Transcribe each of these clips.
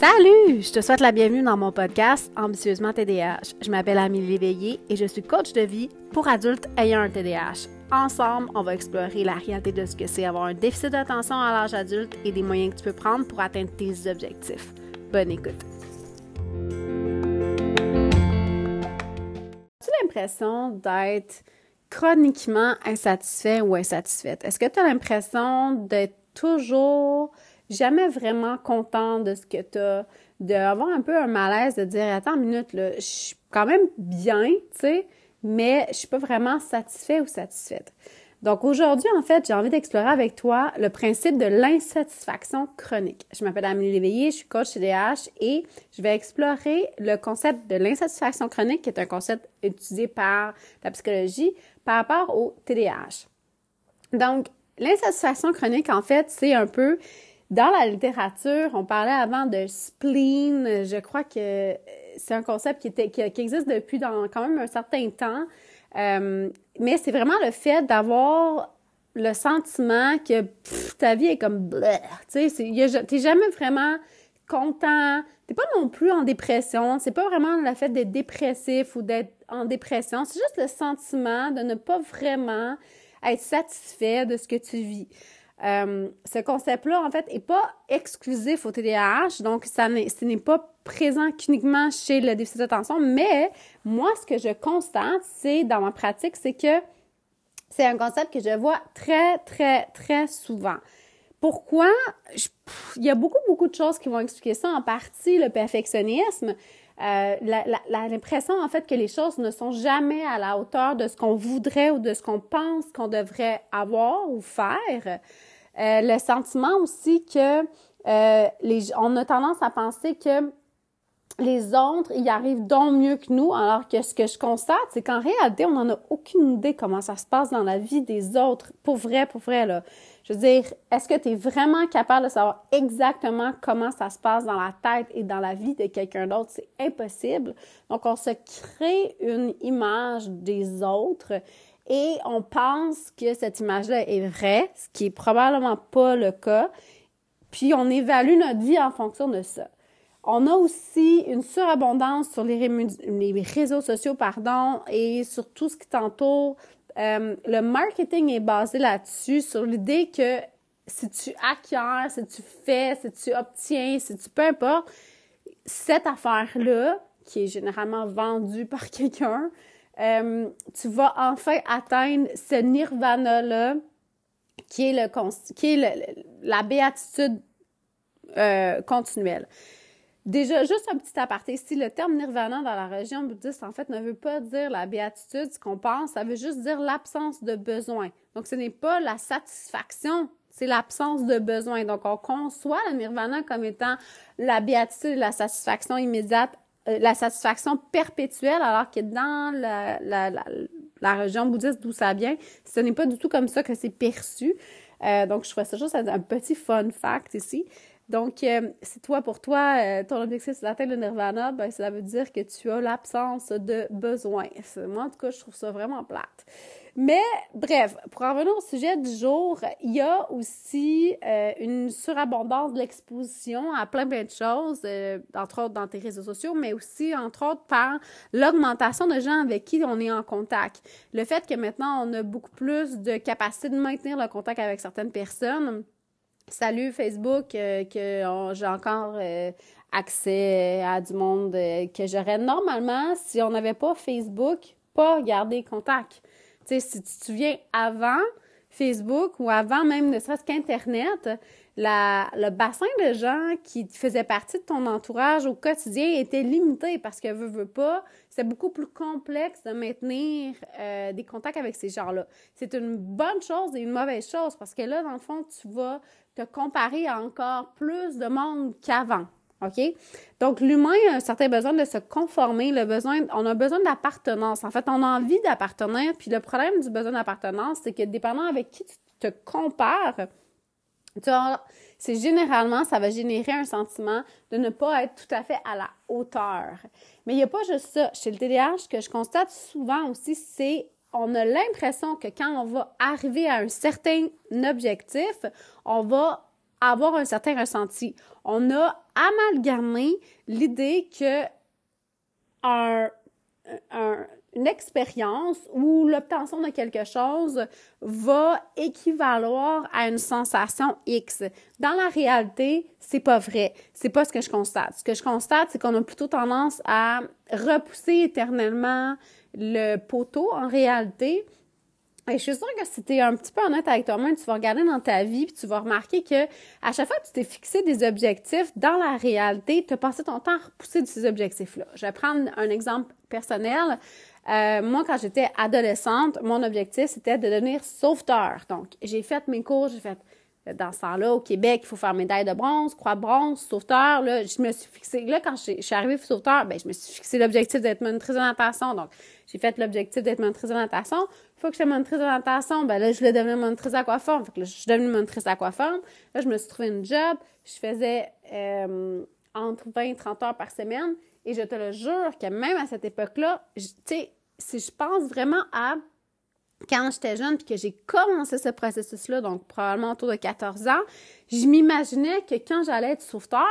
Salut! Je te souhaite la bienvenue dans mon podcast Ambitieusement TDAH. Je m'appelle Amélie Léveillé et je suis coach de vie pour adultes ayant un TDAH. Ensemble, on va explorer la réalité de ce que c'est avoir un déficit d'attention à l'âge adulte et des moyens que tu peux prendre pour atteindre tes objectifs. Bonne écoute! As-tu l'impression d'être chroniquement insatisfait ou insatisfaite? Est-ce que tu as l'impression d'être toujours jamais vraiment content de ce que tu as, d'avoir un peu un malaise de dire attends une minute là, je suis quand même bien, tu sais, mais je suis pas vraiment satisfait ou satisfaite. Donc aujourd'hui, en fait, j'ai envie d'explorer avec toi le principe de l'insatisfaction chronique. Je m'appelle Amélie Léveillé, je suis coach CDH et je vais explorer le concept de l'insatisfaction chronique, qui est un concept étudié par la psychologie par rapport au TDAH. Donc, l'insatisfaction chronique, en fait, c'est un peu dans la littérature, on parlait avant de spleen. Je crois que c'est un concept qui, existe depuis dans quand même un certain temps. Euh, mais c'est vraiment le fait d'avoir le sentiment que ta vie est comme tu sais, t'es jamais vraiment content, t'es pas non plus en dépression, c'est pas vraiment le fait d'être dépressif ou d'être en dépression, c'est juste le sentiment de ne pas vraiment être satisfait de ce que tu vis. Euh, ce concept-là, en fait, n'est pas exclusif au TDAH, donc ça ce n'est pas présent uniquement chez le déficit d'attention, mais moi, ce que je constate, c'est dans ma pratique, c'est que c'est un concept que je vois très, très, très souvent. Pourquoi? il y a beaucoup, beaucoup de choses qui vont expliquer ça. En partie, le perfectionnisme, euh, l'impression, en fait, que les choses ne sont jamais à la hauteur de ce qu'on voudrait ou de ce qu'on pense qu'on devrait avoir ou faire. Euh, le sentiment aussi que euh, les, on a tendance à penser que les autres, ils arrivent donc mieux que nous, alors que ce que je constate, c'est qu'en réalité, on n'en a aucune idée comment ça se passe dans la vie des autres. Pour vrai, pour vrai, là. Je veux dire, est-ce que tu es vraiment capable de savoir exactement comment ça se passe dans la tête et dans la vie de quelqu'un d'autre? C'est impossible. Donc, on se crée une image des autres et on pense que cette image-là est vraie, ce qui est probablement pas le cas, puis on évalue notre vie en fonction de ça. On a aussi une surabondance sur les, réseaux sociaux, pardon, et sur tout ce qui t'entoure. Euh, le marketing est basé là-dessus, sur l'idée que si tu acquiers, si tu fais, si tu obtiens, si tu peu importe, cette affaire-là, qui est généralement vendue par quelqu'un, euh, tu vas enfin atteindre ce nirvana-là qui est, le, qui est la béatitude euh, continuelle. Déjà, juste un petit aparté, si le terme nirvana dans la religion bouddhiste, en fait, ne veut pas dire la béatitude, ce qu'on pense, ça veut juste dire l'absence de besoin. Donc, ce n'est pas la satisfaction, c'est l'absence de besoin. Donc, on conçoit le nirvana comme étant la béatitude, la satisfaction immédiate la satisfaction perpétuelle, alors que dans la, la, religion bouddhiste d'où ça vient, ce n'est pas du tout comme ça que c'est perçu. Euh, donc, je trouve ça juste un petit fun fact ici. Donc, euh, si toi, pour toi, euh, ton objectif, c'est d'atteindre le nirvana, ben, ça veut dire que tu as l'absence de besoin. Moi, en tout cas, je trouve ça vraiment plate. Mais bref, pour en revenir au sujet du jour, il y a aussi euh, une surabondance de l'exposition à plein plein de choses, euh, entre autres dans tes réseaux sociaux, mais aussi entre autres par l'augmentation de gens avec qui on est en contact. Le fait que maintenant on a beaucoup plus de capacité de maintenir le contact avec certaines personnes. Salut Facebook, euh, que j'ai encore accès à du monde que j'aurais normalement si on n'avait pas Facebook, pas garder contact si tu te souviens, avant Facebook ou avant même ne serait-ce qu'Internet, le bassin de gens qui faisaient partie de ton entourage au quotidien était limité parce que, veux, veux pas, c'est beaucoup plus complexe de maintenir euh, des contacts avec ces gens-là. C'est une bonne chose et une mauvaise chose parce que là, dans le fond, tu vas te comparer à encore plus de monde qu'avant. OK? Donc, l'humain a un certain besoin de se conformer, le besoin, on a besoin d'appartenance. En fait, on a envie d'appartenir, puis le problème du besoin d'appartenance, c'est que dépendant avec qui tu te compares, tu c'est généralement, ça va générer un sentiment de ne pas être tout à fait à la hauteur. Mais il n'y a pas juste ça. Chez le TDAH, ce que je constate souvent aussi, c'est on a l'impression que quand on va arriver à un certain objectif, on va avoir un certain ressenti. On a amalgamé l'idée que un, une expérience ou l'obtention de quelque chose va équivaloir à une sensation X. Dans la réalité, c'est pas vrai. C'est pas ce que je constate. Ce que je constate, c'est qu'on a plutôt tendance à repousser éternellement le poteau en réalité je suis sûre que si tu es un petit peu honnête avec toi-même, tu vas regarder dans ta vie puis tu vas remarquer que à chaque fois que tu t'es fixé des objectifs, dans la réalité, tu as passé ton temps à repousser de ces objectifs-là. Je vais prendre un exemple personnel. Euh, moi, quand j'étais adolescente, mon objectif, c'était de devenir sauveteur. Donc, j'ai fait mes cours, j'ai fait dans ce temps-là, au Québec, il faut faire médaille de bronze, croix de bronze, sauveteur. Là, je me suis fixé. Là, quand je suis arrivée sauveteur, ben, je me suis fixé l'objectif d'être monitrice de natation. Donc, j'ai fait l'objectif d'être monitrice de natation. Une fois que je suis monitrice de natation, ben là, je voulais devenir monitrice aquaforme. Fait que là, je suis devenue monitrice aquaforme. Là, je me suis trouvé une job. Je faisais euh, entre 20 et 30 heures par semaine. Et je te le jure que même à cette époque-là, tu sais, si je pense vraiment à quand j'étais jeune puis que j'ai commencé ce processus-là, donc probablement autour de 14 ans, je m'imaginais que quand j'allais être sauveteur,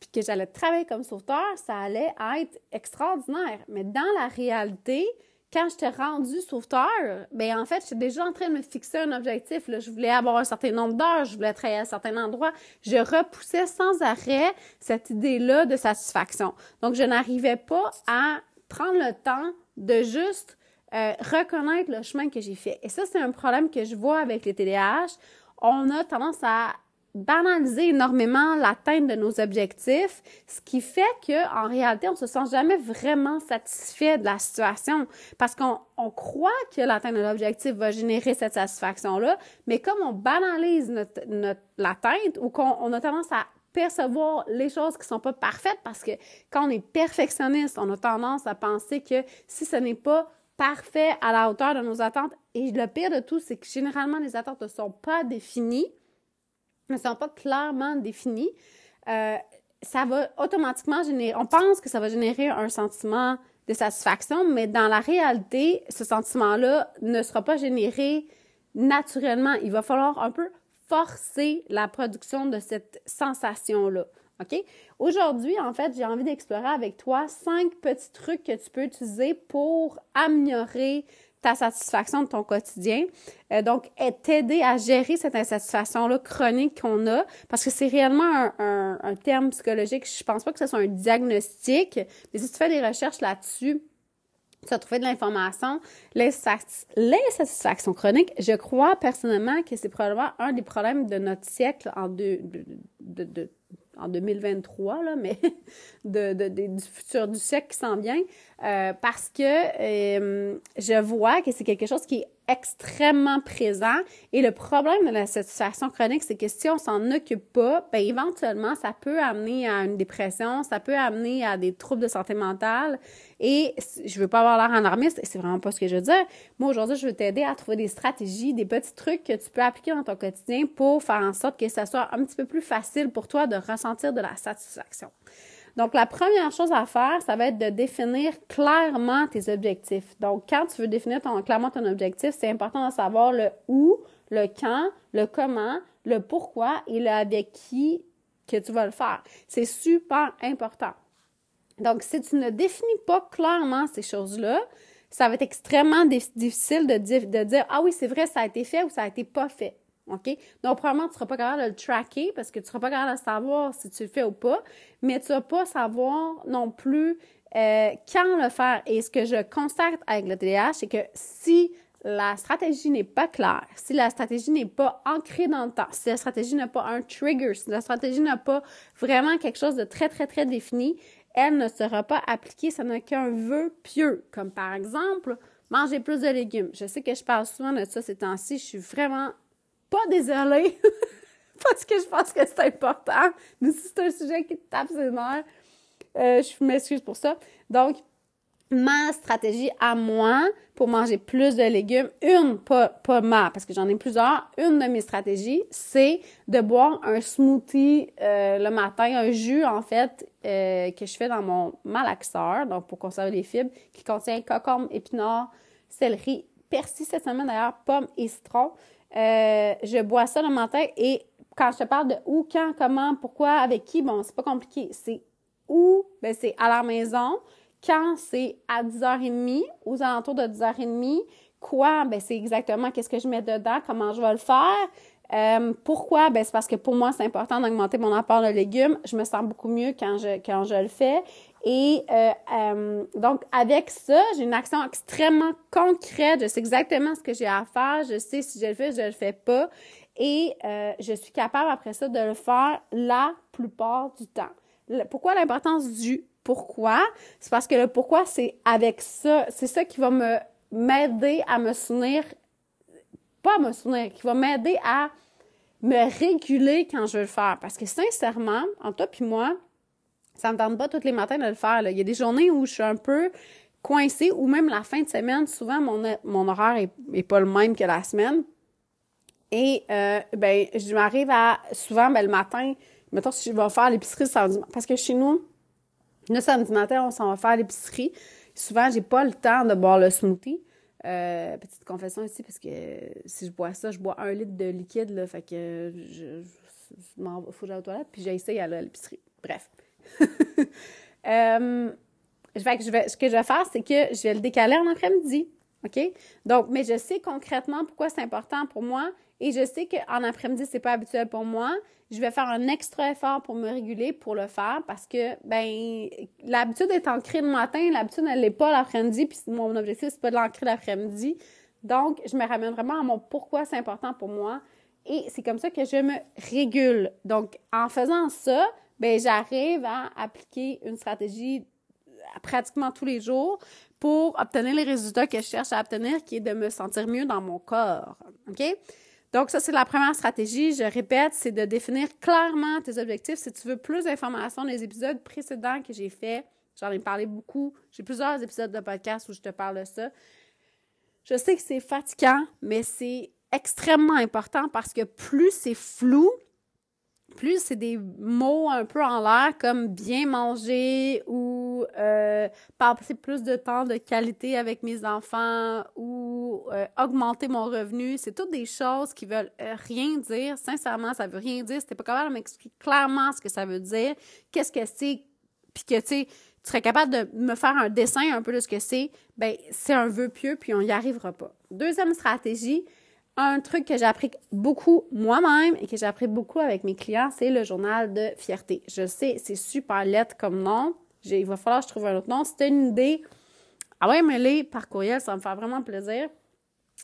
puis que j'allais travailler comme sauveteur, ça allait être extraordinaire. Mais dans la réalité, quand j'étais rendue sauveteur, ben en fait, j'étais déjà en train de me fixer un objectif. Je voulais avoir un certain nombre d'heures, je voulais travailler à un certain endroit. Je repoussais sans arrêt cette idée-là de satisfaction. Donc, je n'arrivais pas à prendre le temps de juste euh, reconnaître le chemin que j'ai fait. Et ça, c'est un problème que je vois avec les TDAH. On a tendance à banaliser énormément l'atteinte de nos objectifs, ce qui fait que en réalité, on se sent jamais vraiment satisfait de la situation parce qu'on on croit que l'atteinte de l'objectif va générer cette satisfaction-là, mais comme on banalise notre, notre l'atteinte ou qu'on on a tendance à percevoir les choses qui sont pas parfaites parce que quand on est perfectionniste, on a tendance à penser que si ce n'est pas parfait à la hauteur de nos attentes. Et le pire de tout, c'est que généralement, les attentes ne sont pas définies, ne sont pas clairement définies. Euh, ça va automatiquement générer, on pense que ça va générer un sentiment de satisfaction, mais dans la réalité, ce sentiment-là ne sera pas généré naturellement. Il va falloir un peu forcer la production de cette sensation-là. OK? Aujourd'hui, en fait, j'ai envie d'explorer avec toi cinq petits trucs que tu peux utiliser pour améliorer ta satisfaction de ton quotidien. Euh, donc, t'aider à gérer cette insatisfaction-là chronique qu'on a, parce que c'est réellement un, terme psychologique. Je pense pas que ce soit un diagnostic, mais si tu fais des recherches là-dessus, tu vas trouver de l'information. L'insatisfaction chronique, je crois personnellement que c'est probablement un des problèmes de notre siècle en deux, de, de, de en 2023, là, mais de, de, du futur du siècle qui s'en vient, euh, parce que euh, je vois que c'est quelque chose qui est extrêmement présent. Et le problème de la satisfaction chronique, c'est que si on s'en occupe pas, ben éventuellement, ça peut amener à une dépression, ça peut amener à des troubles de santé mentale. Et je veux pas avoir l'air alarmiste, c'est vraiment pas ce que je veux dire. Moi, aujourd'hui, je veux t'aider à trouver des stratégies, des petits trucs que tu peux appliquer dans ton quotidien pour faire en sorte que ça soit un petit peu plus facile pour toi de ressentir de la satisfaction. Donc, la première chose à faire, ça va être de définir clairement tes objectifs. Donc, quand tu veux définir clairement ton objectif, c'est important de savoir le où, le quand, le comment, le pourquoi et le avec qui que tu vas le faire. C'est super important. Donc, si tu ne définis pas clairement ces choses-là, ça va être extrêmement difficile de, de dire, ah oui, c'est vrai, ça a été fait ou ça a été pas fait. OK? Donc, probablement, tu ne seras pas capable de le tracker parce que tu ne seras pas capable de savoir si tu le fais ou pas, mais tu ne vas pas savoir non plus euh, quand le faire. Et ce que je constate avec le TDAH, c'est que si la stratégie n'est pas claire, si la stratégie n'est pas ancrée dans le temps, si la stratégie n'a pas un trigger, si la stratégie n'a pas vraiment quelque chose de très, très, très défini, elle ne sera pas appliquée, ça n'a qu'un vœu pieux. Comme par exemple, manger plus de légumes. Je sais que je parle souvent de ça ces temps-ci, je suis vraiment pas désolée parce que je pense que c'est important. Mais si c'est un sujet qui te tape ses nerfs, euh, je m'excuse pour ça. Donc, ma stratégie à moi pour manger plus de légumes, une, pas, pas ma, parce que j'en ai plusieurs, une de mes stratégies, c'est de boire un smoothie euh, le matin, un jus en fait euh, que je fais dans mon malaxeur, donc pour conserver les fibres, qui contient cocombe, épinards, céleri, persil cette semaine d'ailleurs, pommes et citron. Euh, je bois ça le matin et quand je te parle de où, quand, comment, pourquoi, avec qui, bon, c'est pas compliqué. C'est où, ben c'est à la maison. Quand c'est à 10h30, aux alentours de 10h30. Quoi, ben c'est exactement qu'est-ce que je mets dedans, comment je vais le faire. Euh, pourquoi? Ben, c'est parce que pour moi, c'est important d'augmenter mon apport de légumes. Je me sens beaucoup mieux quand je, quand je le fais. Et euh, euh, donc, avec ça, j'ai une action extrêmement concrète. Je sais exactement ce que j'ai à faire. Je sais si je le fais, je le fais pas. Et je suis capable après ça de le faire la plupart du temps. pourquoi l'importance du pourquoi? C'est parce que le pourquoi, c'est avec ça. C'est ça qui va me m'aider à me souvenir pas à me souvenir, qui va m'aider à me réguler quand je veux le faire. Parce que sincèrement, en toi puis moi, ça me tente pas tous les matins de le faire. Il y a des journées où je suis un peu coincée, ou même la fin de semaine, souvent mon, mon horaire est, pas le même que la semaine. Et euh, ben, je m'arrive à souvent ben, le matin, mettons si je vais faire l'épicerie samedi parce que chez nous, le samedi matin, on s'en va faire l'épicerie. Souvent, j'ai pas le temps de boire le smoothie. Euh, petite confession ici, parce que si je bois ça, je bois un litre de liquide, là, fait que je, m'en faut que j'aille aux toilettes, puis j'essaye à l'épicerie. Bref. euh, que je vais, ce que je vais faire, c'est que je vais le décaler en après-midi. OK? Donc, mais je sais concrètement pourquoi c'est important pour moi et je sais qu'en après-midi, c'est pas habituel pour moi. Je vais faire un extra effort pour me réguler, pour le faire, parce que, ben, l'habitude est ancrée le matin, l'habitude, elle n'est pas l'après-midi, puis mon objectif, c'est pas de l'ancrer l'après-midi. Donc, je me ramène vraiment à mon pourquoi c'est important pour moi. Et c'est comme ça que je me régule. Donc, en faisant ça, ben, j'arrive à appliquer une stratégie pratiquement tous les jours pour obtenir les résultats que je cherche à obtenir, qui est de me sentir mieux dans mon corps. OK? Donc, ça, c'est la première stratégie. Je répète, c'est de définir clairement tes objectifs. Si tu veux plus d'informations des épisodes précédents que j'ai faits, j'en ai parlé beaucoup. J'ai plusieurs épisodes de podcast où je te parle de ça. Je sais que c'est fatigant, mais c'est extrêmement important parce que plus c'est flou, plus c'est des mots un peu en l'air comme bien manger ou euh, passer plus de temps de qualité avec mes enfants ou euh, augmenter mon revenu, c'est toutes des choses qui veulent euh, rien dire. Sincèrement, ça veut rien dire. Si pas capable de m'expliquer clairement ce que ça veut dire, qu'est-ce que c'est, puis que tu tu serais capable de me faire un dessin un peu de ce que c'est, ben c'est un vœu pieux, puis on n'y arrivera pas. Deuxième stratégie, un truc que j'ai beaucoup moi-même et que j'ai beaucoup avec mes clients, c'est le journal de fierté. Je sais, c'est super lettre comme nom. Il va falloir que je trouve un autre nom. C'était une idée, ah ouais, mais les par courriel, ça me faire vraiment plaisir.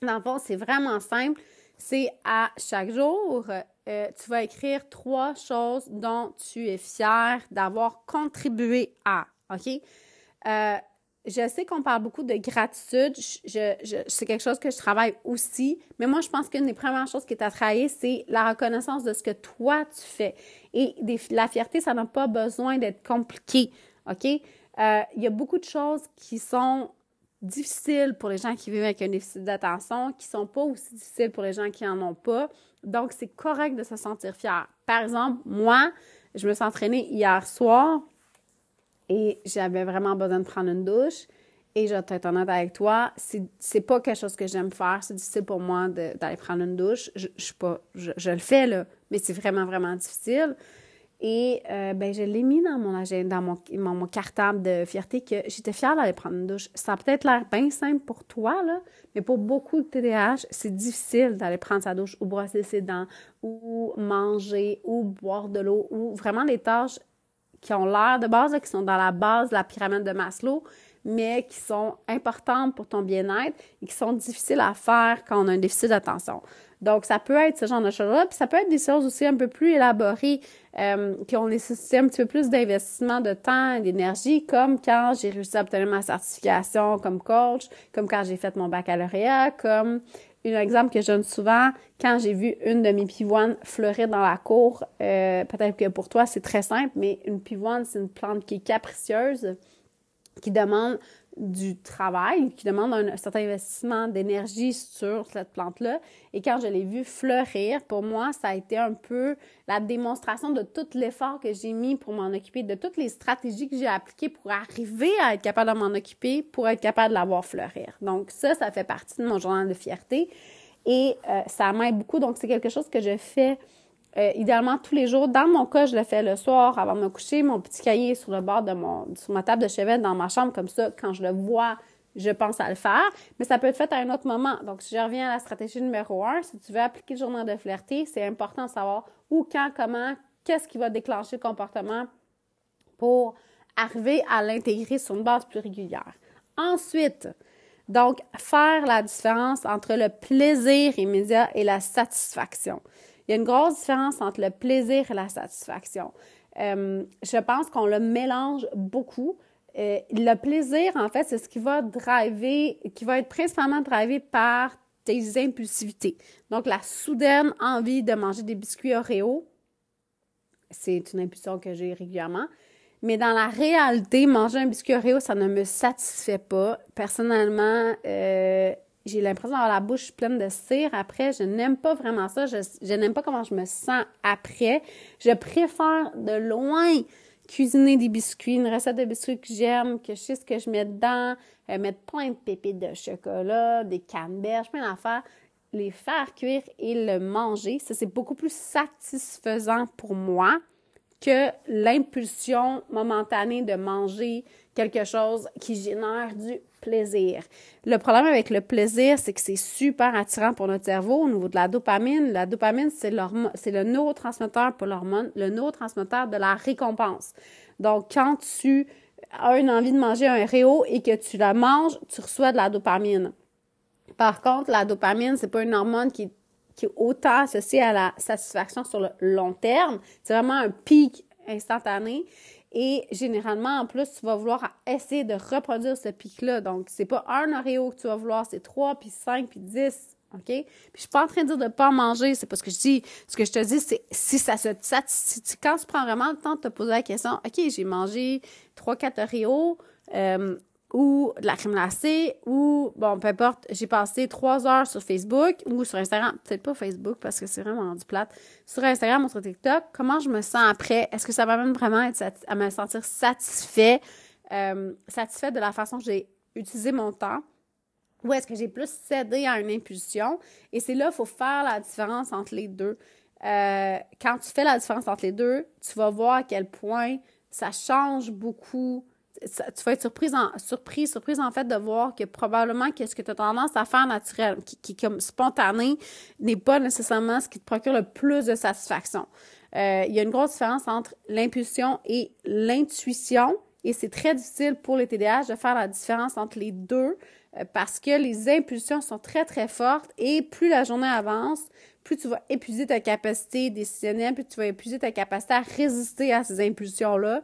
Dans le fond, c'est vraiment simple. C'est à chaque jour, euh, tu vas écrire trois choses dont tu es fier d'avoir contribué à. OK? Euh, je sais qu'on parle beaucoup de gratitude. C'est quelque chose que je travaille aussi. Mais moi, je pense qu'une des premières choses qui est à travailler, c'est la reconnaissance de ce que toi, tu fais. Et la fierté, ça n'a pas besoin d'être compliqué. OK? Euh, il y a beaucoup de choses qui sont difficiles pour les gens qui vivent avec un déficit d'attention, qui sont pas aussi difficiles pour les gens qui en ont pas. Donc, c'est correct de se sentir fier. Par exemple, moi, je me suis entraînée hier soir et j'avais vraiment besoin de prendre une douche. Et je vais être honnête avec toi, c'est pas quelque chose que j'aime faire. C'est difficile pour moi d'aller prendre une douche. Je, je, pas, je, le fais, là, mais c'est vraiment, vraiment difficile. Et euh, ben, je l'ai mis dans mon agenda, dans mon, mon, cartable de fierté que j'étais fière d'aller prendre une douche. Ça a peut-être l'air bien simple pour toi, là, mais pour beaucoup de TDAH, c'est difficile d'aller prendre sa douche ou brosser ses dents ou manger ou boire de l'eau ou vraiment les tâches qui ont l'air de base, qui sont dans la base de la pyramide de Maslow, mais qui sont importantes pour ton bien-être et qui sont difficiles à faire quand on a un déficit d'attention. Donc, ça peut être ce genre de choses-là, puis ça peut être des choses aussi un peu plus élaborées euh, qui ont nécessité un petit peu plus d'investissement de temps et d'énergie, comme quand j'ai réussi à obtenir ma certification comme coach, comme quand j'ai fait mon baccalauréat, comme un exemple que je donne souvent, quand j'ai vu une de mes pivoines fleurir dans la cour, euh, peut-être que pour toi c'est très simple, mais une pivoine, c'est une plante qui est capricieuse, qui demande du travail, qui demande un, certain investissement d'énergie sur cette plante-là. Et quand je l'ai vue fleurir, pour moi, ça a été un peu la démonstration de tout l'effort que j'ai mis pour m'en occuper, de toutes les stratégies que j'ai appliquées pour arriver à être capable de m'en occuper, pour être capable de la voir fleurir. Donc ça, ça fait partie de mon journal de fierté et euh, ça m'aide beaucoup. Donc c'est quelque chose que je fais euh, idéalement tous les jours. Dans mon cas, je le fais le soir avant de me coucher, mon petit cahier sur le bord de mon, ma table de chevet dans ma chambre, comme ça, quand je le vois, je pense à le faire. Mais ça peut être fait à un autre moment. Donc, si je reviens à la stratégie numéro un, si tu veux appliquer le journal de flirter, c'est important de savoir où, quand, comment, qu'est-ce qui va déclencher le comportement pour arriver à l'intégrer sur une base plus régulière. Ensuite, donc, faire la différence entre le plaisir immédiat et la satisfaction. Il y a une grosse différence entre le plaisir et la satisfaction. Euh, je pense qu'on le mélange beaucoup. Euh, le plaisir, en fait, c'est ce qui va driver, qui va être principalement drivé par tes impulsivités. Donc, la soudaine envie de manger des biscuits Oreo, c'est une impulsion que j'ai régulièrement. Mais dans la réalité, manger un biscuit Oreo, ça ne me satisfait pas. Personnellement, euh, j'ai l'impression d'avoir la bouche pleine de cire après. Je n'aime pas vraiment ça. Je, n'aime pas comment je me sens après. Je préfère de loin cuisiner des biscuits, une recette de biscuits que j'aime, que je sais ce que je mets dedans, euh, mettre plein de pépites de chocolat, des canneberges, plein d'affaires, les faire cuire et le manger. Ça, c'est beaucoup plus satisfaisant pour moi que l'impulsion momentanée de manger quelque chose qui génère du plaisir. Le problème avec le plaisir, c'est que c'est super attirant pour notre cerveau au niveau de la dopamine. La dopamine, c'est le neurotransmetteur pour l'hormone, le neurotransmetteur de la récompense. Donc, quand tu as une envie de manger un réo et que tu la manges, tu reçois de la dopamine. Par contre, la dopamine, c'est pas une hormone qui qui est autant associé à la satisfaction sur le long terme. C'est vraiment un pic instantané. Et généralement, en plus, tu vas vouloir essayer de reproduire ce pic-là. Donc, c'est pas un Oreo que tu vas vouloir, c'est trois, puis cinq, puis dix. OK? Puis je suis pas en train de dire de pas manger, c'est pas ce que je dis. Ce que je te dis, c'est si ça se si quand tu prends vraiment le temps de te poser la question, OK, j'ai mangé trois, quatre Oreos, euh, ou de la crème glacée ou, bon, peu importe, j'ai passé trois heures sur Facebook ou sur Instagram, peut-être pas Facebook parce que c'est vraiment rendu plate, sur Instagram ou sur TikTok, comment je me sens après? Est-ce que ça m'amène vraiment à, me sentir satisfait, euh, satisfait de la façon que j'ai utilisé mon temps? Ou est-ce que j'ai plus cédé à une impulsion? Et c'est là qu'il faut faire la différence entre les deux. Euh, quand tu fais la différence entre les deux, tu vas voir à quel point ça change beaucoup tu vas être surprise en, surprise, surprise en fait de voir que probablement que ce que tu as tendance à faire naturel, qui, est comme spontané, n'est pas nécessairement ce qui te procure le plus de satisfaction. Euh, il y a une grosse différence entre l'impulsion et l'intuition et c'est très difficile pour les TDAH de faire la différence entre les deux euh, parce que les impulsions sont très très fortes et plus la journée avance, plus tu vas épuiser ta capacité décisionnelle, plus tu vas épuiser ta capacité à résister à ces impulsions-là.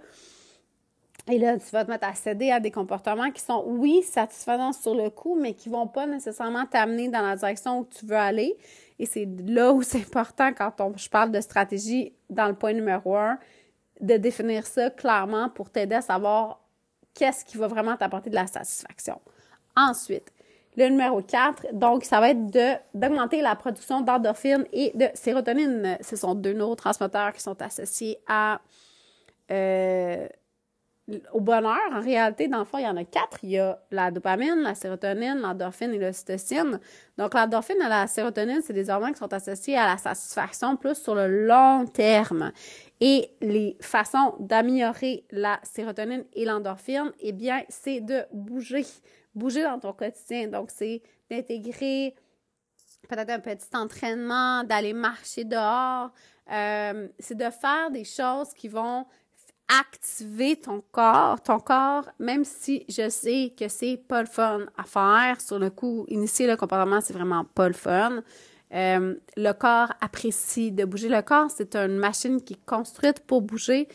Et là, tu vas te mettre à céder à des comportements qui sont, oui, satisfaisants sur le coup, mais qui vont pas nécessairement t'amener dans la direction où tu veux aller. Et c'est là où c'est important quand on, je parle de stratégie dans le point numéro un, de définir ça clairement pour t'aider à savoir qu'est-ce qui va vraiment t'apporter de la satisfaction. Ensuite, le numéro 4, donc, ça va être d'augmenter la production d'endorphines et de sérotonine. Ce sont deux neurotransmetteurs qui sont associés à euh, au bonheur, en réalité, dans le fond, il y en a quatre. Il y a la dopamine, la sérotonine, l'endorphine et l'ocytocine. Donc, l'endorphine et la sérotonine, c'est des hormones qui sont associées à la satisfaction plus sur le long terme. Et les façons d'améliorer la sérotonine et l'endorphine, eh bien, c'est de bouger. Bouger dans ton quotidien. Donc, c'est d'intégrer peut-être un petit entraînement, d'aller marcher dehors. Euh, c'est de faire des choses qui vont activer ton corps, ton corps, même si je sais que c'est pas le fun à faire, sur le coup, initier le comportement, c'est vraiment pas le fun. Euh, le corps apprécie de bouger. Le corps, c'est une machine qui est construite pour bouger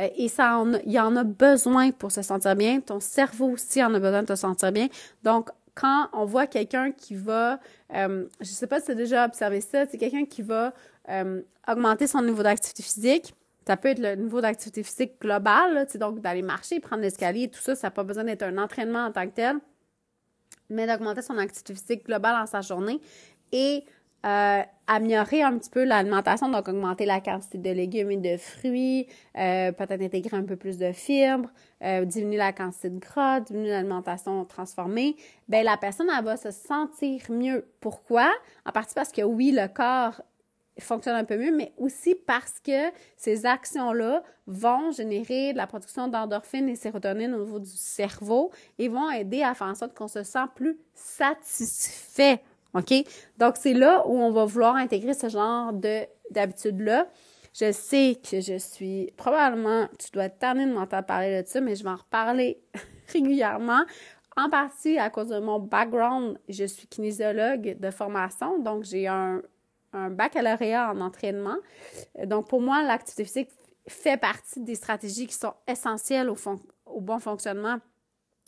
euh, et ça il y en a besoin pour se sentir bien. Ton cerveau aussi en a besoin de te sentir bien. Donc, quand on voit quelqu'un qui va, euh, je sais pas si tu as déjà observé ça, c'est quelqu'un qui va augmenter son niveau d'activité physique, ça peut être le niveau d'activité physique global, donc d'aller marcher, prendre l'escalier, tout ça, ça n'a pas besoin d'être un entraînement en tant que tel, mais d'augmenter son activité physique globale en sa journée et euh, améliorer un petit peu l'alimentation, donc augmenter la quantité de légumes et de fruits, euh, peut-être intégrer un peu plus de fibres, euh, diminuer la quantité de gras, diminuer l'alimentation transformée, ben la personne elle va se sentir mieux. Pourquoi? En partie parce que oui, le corps fonctionne un peu mieux, mais aussi parce que ces actions-là vont générer de la production d'endorphines et sérotonine au niveau du cerveau et vont aider à faire en sorte qu'on se sent plus satisfait. OK? Donc, c'est là où on va vouloir intégrer ce genre de, d'habitude-là. Je sais que je suis probablement, tu dois être tanné de m'entendre parler de ça, mais je vais en reparler régulièrement. En partie à cause de mon background, je suis kinésiologue de formation, donc j'ai un, un baccalauréat en entraînement. Donc pour moi, l'activité physique fait partie des stratégies qui sont essentielles au, bon fonctionnement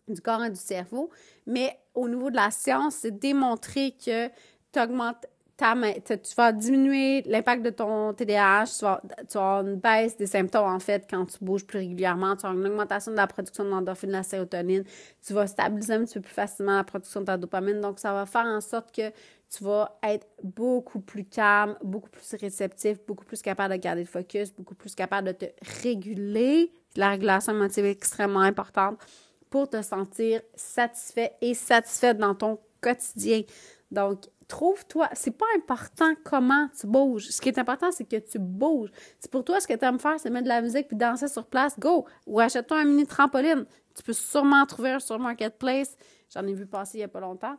du corps et du cerveau. Mais au niveau de la science, c'est démontré que tu augmentes tu vas diminuer l'impact de ton TDAH, tu vas, vas, avoir une baisse des symptômes, en fait, quand tu bouges plus régulièrement, tu as une augmentation de la production de l'endorphine, de la sérotonine, tu vas stabiliser un petit peu plus facilement la production de ta dopamine, donc ça va faire en sorte que tu vas être beaucoup plus calme, beaucoup plus réceptif, beaucoup plus capable de garder le focus, beaucoup plus capable de te réguler. La régulation émotive est extrêmement importante pour te sentir satisfait et satisfaite dans ton quotidien. Donc, trouve-toi, c'est pas important comment tu bouges. Ce qui est important, c'est que tu bouges. C'est pour toi, ce que tu aimes faire, c'est mettre de la musique puis danser sur place, go! Ou achète-toi un mini trampoline. Tu peux sûrement trouver un sur Marketplace. J'en ai vu passer il y a pas longtemps.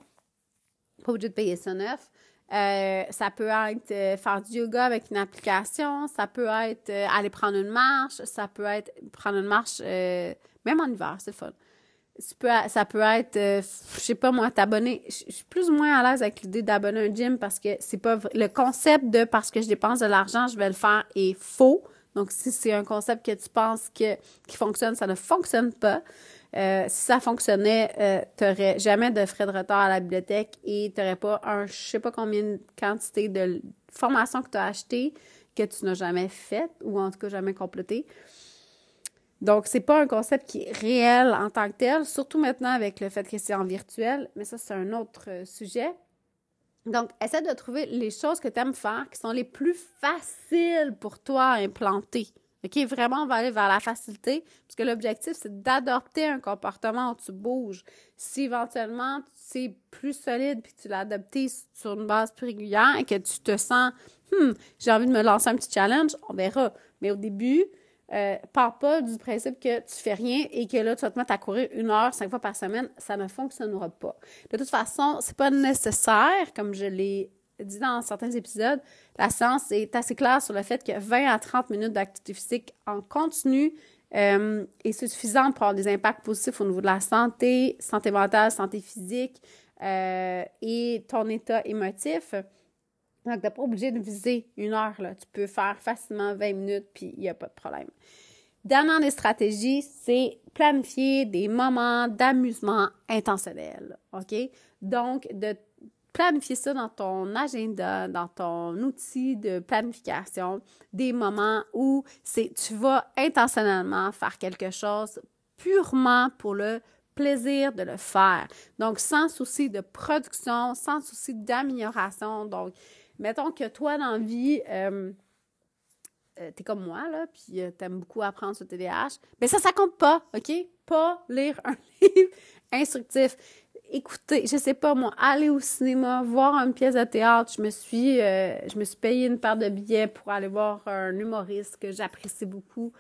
Pas obligé de payer ça neuf. Euh, ça peut être euh, faire du yoga avec une application, ça peut être euh, aller prendre une marche, ça peut être prendre une marche même en hiver, c'est fun ça peut être, euh, je sais pas moi, t'abonner. Je suis plus ou moins à l'aise avec l'idée d'abonner un gym parce que c'est pas le concept de parce que je dépense de l'argent, je vais le faire est faux. Donc, si c'est un concept que tu penses que, qui fonctionne, ça ne fonctionne pas. Euh, si ça fonctionnait, euh, tu n'aurais jamais de frais de retard à la bibliothèque et tu n'aurais pas un, je sais pas combien de quantité de formation que tu as acheté que tu n'as jamais faite ou en tout cas jamais complété. Donc, c'est pas un concept qui est réel en tant que tel, surtout maintenant avec le fait que c'est en virtuel, mais ça, c'est un autre euh, sujet. Donc, essaie de trouver les choses que tu aimes faire qui sont les plus faciles pour toi à implanter. OK? Vraiment, on va aller vers la facilité, parce que l'objectif, c'est d'adopter un comportement où tu bouges. Si éventuellement, c'est plus solide puis tu l'as adopté sur une base plus régulière et que tu te sens, hmm, j'ai envie de me lancer un petit challenge, on verra. Mais au début, euh, pars pas du principe que tu fais rien et que là, tu vas te mettre à courir une heure, cinq fois par semaine, ça ne fonctionnera pas. De toute façon, c'est pas nécessaire, comme je l'ai dit dans certains épisodes, la science est assez claire sur le fait que 20 à 30 minutes d'activité physique en continu euh, est suffisant pour avoir des impacts positifs au niveau de la santé, santé mentale, santé physique euh, et ton état émotif. Donc, tu n'es pas obligé de viser une heure. Là. Tu peux faire facilement 20 minutes, puis il n'y a pas de problème. Dernière des stratégies, c'est planifier des moments d'amusement intentionnel. OK? Donc, de planifier ça dans ton agenda, dans ton outil de planification, des moments où c'est tu vas intentionnellement faire quelque chose purement pour le plaisir de le faire. Donc, sans souci de production, sans souci d'amélioration. Donc, mettons que toi, dans la vie, euh, euh, t'es comme moi, là, puis euh, t'aimes beaucoup apprendre sur TDAH, mais ça, ça compte pas, OK? Pas lire un livre instructif. Écoutez, je sais pas, moi, aller au cinéma, voir une pièce de théâtre, je me suis, je me suis payé une paire de billets pour aller voir un humoriste que j'apprécie beaucoup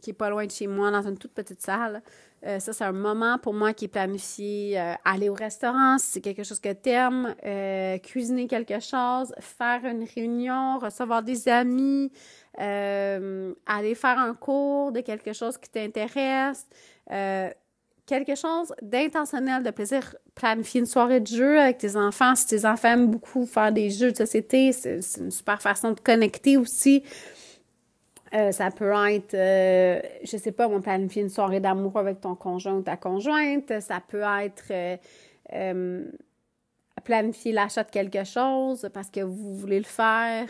qui est pas loin de chez moi, dans une toute petite salle. Euh, ça, c'est un moment pour moi qui est planifié. Euh, aller au restaurant, si c'est quelque chose que tu aimes, euh, cuisiner quelque chose, faire une réunion, recevoir des amis, aller faire un cours de quelque chose qui t'intéresse, quelque chose d'intentionnel, de plaisir. Planifier une soirée de jeu avec tes enfants. Si tes enfants aiment beaucoup faire des jeux de société, c'est une super façon de connecter aussi. Euh, ça peut être, euh, je sais pas, on planifier une soirée d'amour avec ton conjoint ou ta conjointe. Ça peut être euh, euh, planifier l'achat de quelque chose parce que vous voulez le faire.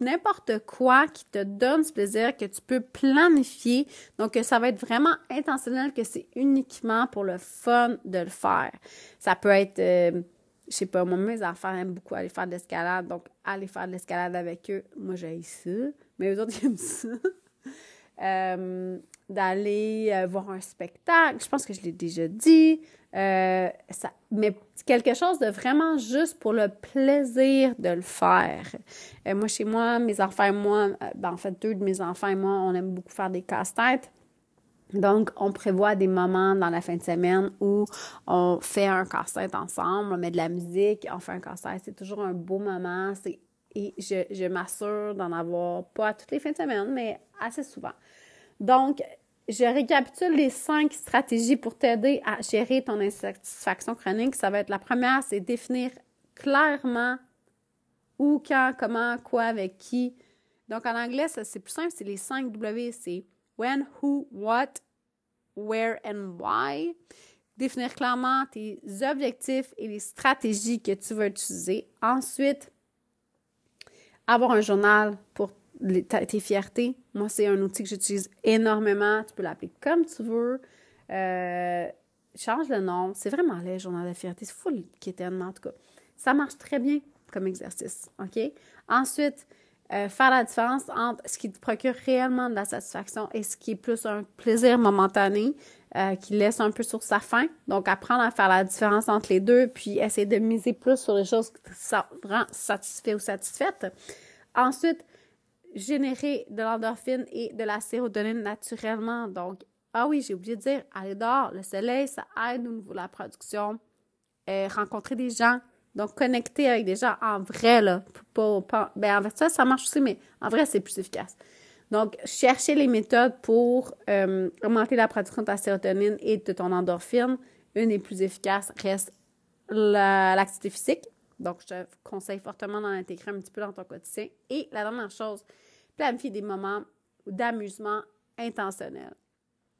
N'importe quoi qui te donne ce plaisir que tu peux planifier. Donc, ça va être vraiment intentionnel que c'est uniquement pour le fun de le faire. Ça peut être je sais pas, moi, mes enfants aiment beaucoup aller faire de l'escalade, donc aller faire de l'escalade avec eux, moi, j'ai ça, mais eux autres, ils aiment ça. Euh, d'aller euh, voir un spectacle, je pense que je l'ai déjà dit, Euh, ça, mais quelque chose de vraiment juste pour le plaisir de le faire. Euh, moi, chez moi, mes enfants et moi, euh, ben, en fait, deux de mes enfants et moi, on aime beaucoup faire des casse-têtes. Donc, on prévoit des moments dans la fin de semaine où on fait un casse-tête ensemble, on met de la musique, on fait un casse-tête. C'est toujours un beau moment. Et je, je m'assure d'en avoir pas toutes les fins de semaine, mais assez souvent. Donc, je récapitule les cinq stratégies pour t'aider à gérer ton insatisfaction chronique. Ça va être la première, c'est définir clairement où, quand, comment, quoi, avec qui. Donc en anglais, c'est plus simple, c'est les cinq W, c'est when, who, what, where and why. Définir clairement tes objectifs et les stratégies que tu vas utiliser. Ensuite, avoir un journal pour tes fiertés. Moi, c'est un outil que j'utilise énormément. Tu peux l'appeler comme tu veux. Euh, change le nom. C'est vraiment laid, journal de fierté. C'est full quétaine, en tout cas. Ça marche très bien comme exercice. OK? Ensuite, euh, faire la différence entre ce qui te procure réellement de la satisfaction et ce qui est plus un plaisir momentané euh, qui laisse un peu sur sa faim. Donc, apprendre à faire la différence entre les deux, puis essayer de miser plus sur les choses qui te rendent satisfait ou satisfaite. Ensuite, générer de l'endorphine et de la sérotonine naturellement. Donc, ah oui, j'ai oublié de dire, aller dehors, le soleil, ça aide au niveau de la production. Euh, rencontrer des gens, donc connecter avec des gens en vrai, là. Pas, ben, en ça, ça marche aussi, mais en vrai, c'est plus efficace. Donc, chercher les méthodes pour euh, augmenter la production de ta sérotonine et de ton endorphine. Une des plus efficaces reste l'activité physique. Donc, je te conseille fortement d'en intégrer un petit peu dans ton quotidien. Et la dernière chose, planifier des moments d'amusement intentionnel.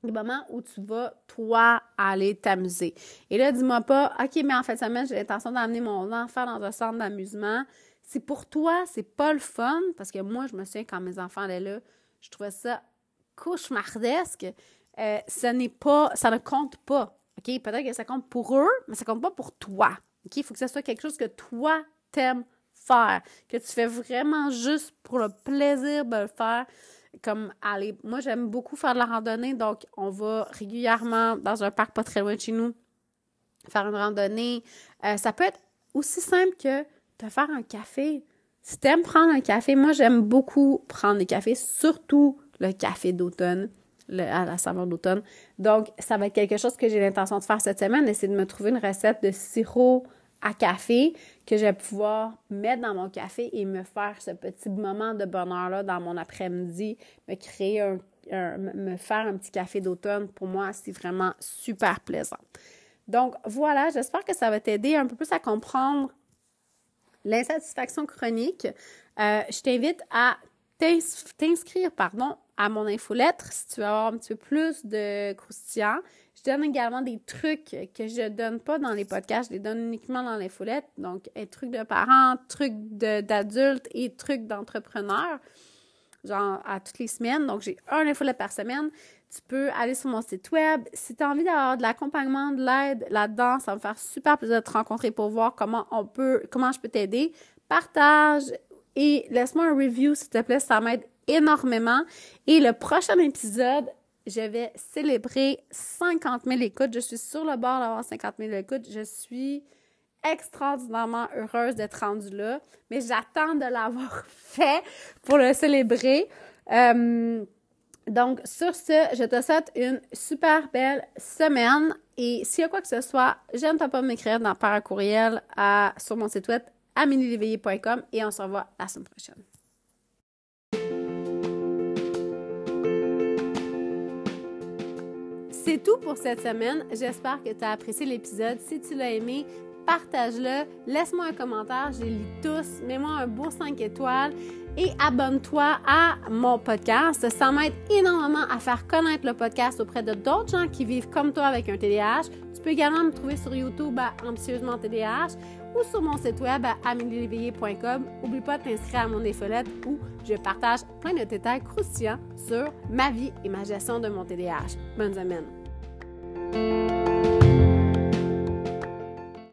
Des moments où tu vas, toi, aller t'amuser. Et là, dis-moi pas, OK, mais en fait, semaine, j'ai l'intention d'amener mon enfant dans un centre d'amusement. C'est pour toi, c'est pas le fun, parce que moi, je me souviens quand mes enfants allaient là, je trouvais ça cauchemardesque. Euh, ce n'est pas, ça ne compte pas. OK? Peut-être que ça compte pour eux, mais ça compte pas pour toi. OK? Il faut que ce soit quelque chose que toi t'aimes que tu fais vraiment juste pour le plaisir de le faire. Comme aller, moi j'aime beaucoup faire de la randonnée, donc on va régulièrement dans un parc pas très loin de chez nous faire une randonnée. Euh, ça peut être aussi simple que te faire un café. Si tu aimes prendre un café, moi j'aime beaucoup prendre des cafés, surtout le café d'automne, à la saveur d'automne. Donc, ça va être quelque chose que j'ai l'intention de faire cette semaine, c'est de me trouver une recette de sirop à café que je vais pouvoir mettre dans mon café et me faire ce petit moment de bonheur-là dans mon après-midi, me créer un, me faire un petit café d'automne, pour moi, c'est vraiment super plaisant. Donc voilà, j'espère que ça va t'aider un peu plus à comprendre l'insatisfaction chronique. Euh, je t'invite à t'inscrire pardon, à mon infolettre si tu veux avoir un petit peu plus de croustillant. Je donne également des trucs que je donne pas dans les podcasts, je les donne uniquement dans l'infolette. Donc, un trucs de parents, trucs d'adultes et trucs d'entrepreneurs, genre à toutes les semaines. Donc, j'ai un infolette par semaine. Tu peux aller sur mon site web. Si tu as envie d'avoir de l'accompagnement, de l'aide là-dedans, ça va me faire super plaisir de te rencontrer pour voir comment on peut, comment je peux t'aider. Partage et laisse-moi un review, s'il te plaît, ça m'aide énormément. Et le prochain épisode, je vais célébrer 50 000 écoutes. Je suis sur le bord d'avoir 50 000 écoutes. Je suis extraordinairement heureuse d'être rendue là, mais j'attends de l'avoir fait pour le célébrer. Euh, donc, sur ce, je te souhaite une super belle semaine et s'il y a quoi que ce soit, j'aime pas m'écrire dans, par courriel sur mon site web amélieléveillé.com et on se revoit la semaine prochaine. C'est tout pour cette semaine. J'espère que tu as apprécié l'épisode. Si tu l'as aimé, partage-le, laisse-moi un commentaire, je les lis tous, mets-moi un beau 5 étoiles et abonne-toi à mon podcast. Ça m'aide énormément à faire connaître le podcast auprès de d'autres gens qui vivent comme toi avec un TDAH. Tu peux également me trouver sur YouTube à Ambitieusement TDAH ou sur mon site web à amelieléveillé.com. N'oublie pas de t'inscrire à mon infolette où je partage plein de détails croustillants sur ma vie et ma gestion de mon TDAH. Bonne semaine! Música